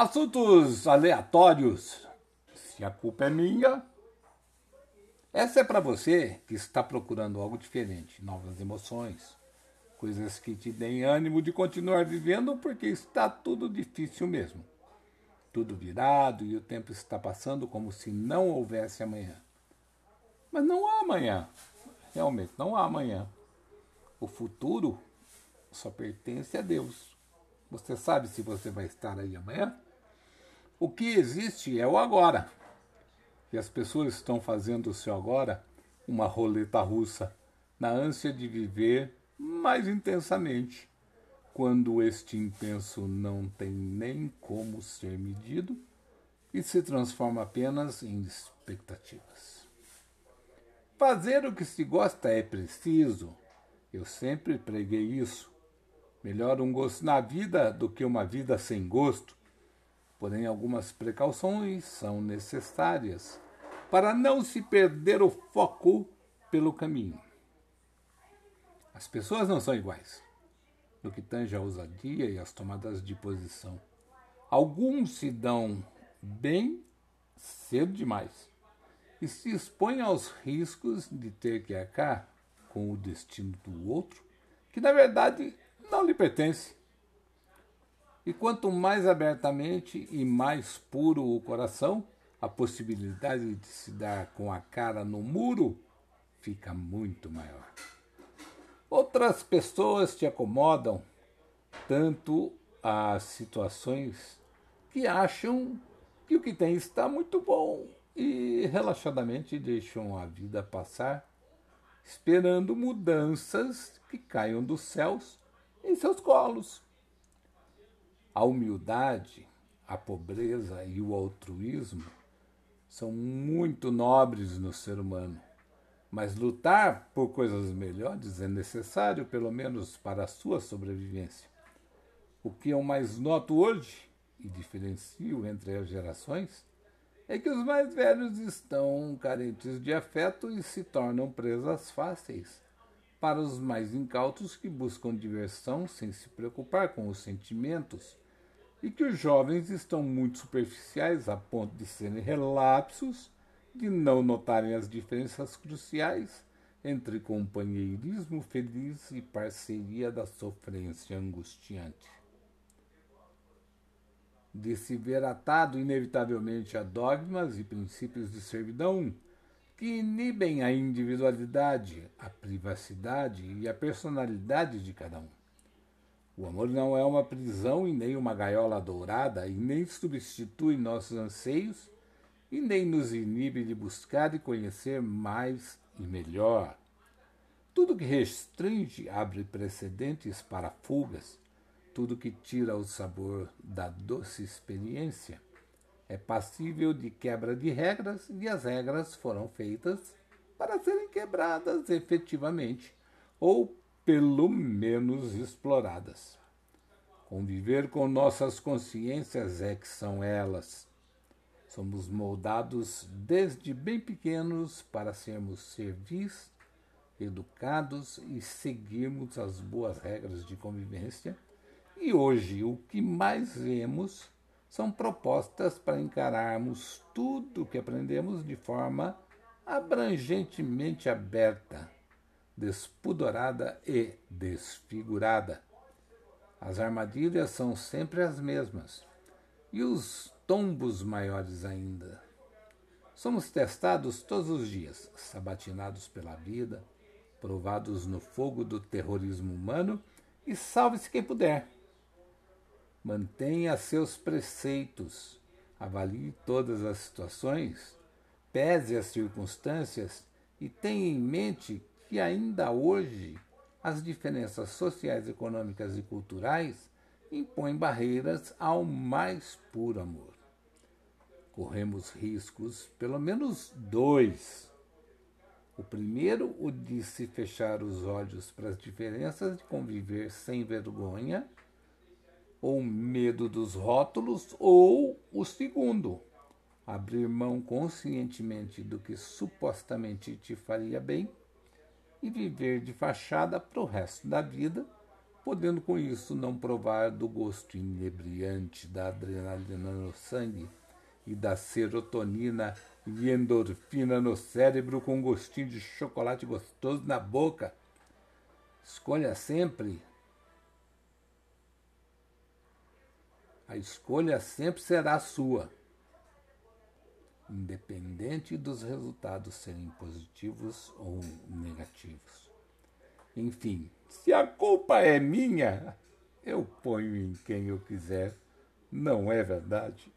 Assuntos aleatórios. Se a culpa é minha. Essa é para você que está procurando algo diferente, novas emoções, coisas que te deem ânimo de continuar vivendo porque está tudo difícil mesmo. Tudo virado e o tempo está passando como se não houvesse amanhã. Mas não há amanhã. Realmente, não há amanhã. O futuro só pertence a Deus. Você sabe se você vai estar aí amanhã? O que existe é o agora. E as pessoas estão fazendo o seu agora uma roleta russa, na ânsia de viver mais intensamente, quando este intenso não tem nem como ser medido e se transforma apenas em expectativas. Fazer o que se gosta é preciso. Eu sempre preguei isso. Melhor um gosto na vida do que uma vida sem gosto. Porém, algumas precauções são necessárias para não se perder o foco pelo caminho. As pessoas não são iguais no que tange a ousadia e as tomadas de posição. Alguns se dão bem cedo demais e se expõem aos riscos de ter que arcar com o destino do outro, que na verdade não lhe pertence. E quanto mais abertamente e mais puro o coração, a possibilidade de se dar com a cara no muro fica muito maior. Outras pessoas te acomodam tanto às situações que acham que o que tem está muito bom e relaxadamente deixam a vida passar, esperando mudanças que caiam dos céus em seus colos. A humildade, a pobreza e o altruísmo são muito nobres no ser humano. Mas lutar por coisas melhores é necessário, pelo menos para a sua sobrevivência. O que eu mais noto hoje, e diferencio entre as gerações, é que os mais velhos estão carentes de afeto e se tornam presas fáceis para os mais incautos que buscam diversão sem se preocupar com os sentimentos e que os jovens estão muito superficiais a ponto de serem relapsos, de não notarem as diferenças cruciais entre companheirismo feliz e parceria da sofrência angustiante. De se ver atado inevitavelmente a dogmas e princípios de servidão que inibem a individualidade, a privacidade e a personalidade de cada um. O amor não é uma prisão e nem uma gaiola dourada, e nem substitui nossos anseios, e nem nos inibe de buscar e conhecer mais e melhor. Tudo que restringe abre precedentes para fugas, tudo que tira o sabor da doce experiência é passível de quebra de regras e as regras foram feitas para serem quebradas efetivamente ou pelo menos exploradas. Conviver com nossas consciências é que são elas. Somos moldados desde bem pequenos para sermos servis, educados e seguirmos as boas regras de convivência. E hoje o que mais vemos são propostas para encararmos tudo o que aprendemos de forma abrangentemente aberta despudorada e desfigurada. As armadilhas são sempre as mesmas, e os tombos maiores ainda. Somos testados todos os dias, sabatinados pela vida, provados no fogo do terrorismo humano, e salve-se quem puder. Mantenha seus preceitos, avalie todas as situações, pese as circunstâncias e tenha em mente que ainda hoje as diferenças sociais, econômicas e culturais impõem barreiras ao mais puro amor. Corremos riscos, pelo menos dois. O primeiro, o de se fechar os olhos para as diferenças, de conviver sem vergonha, ou medo dos rótulos, ou o segundo, abrir mão conscientemente do que supostamente te faria bem e viver de fachada para o resto da vida, podendo com isso não provar do gosto inebriante da adrenalina no sangue e da serotonina e endorfina no cérebro com gostinho de chocolate gostoso na boca. Escolha sempre. A escolha sempre será sua, independente dos resultados serem positivos ou negativos. Enfim, se a culpa é minha, eu ponho em quem eu quiser, não é verdade?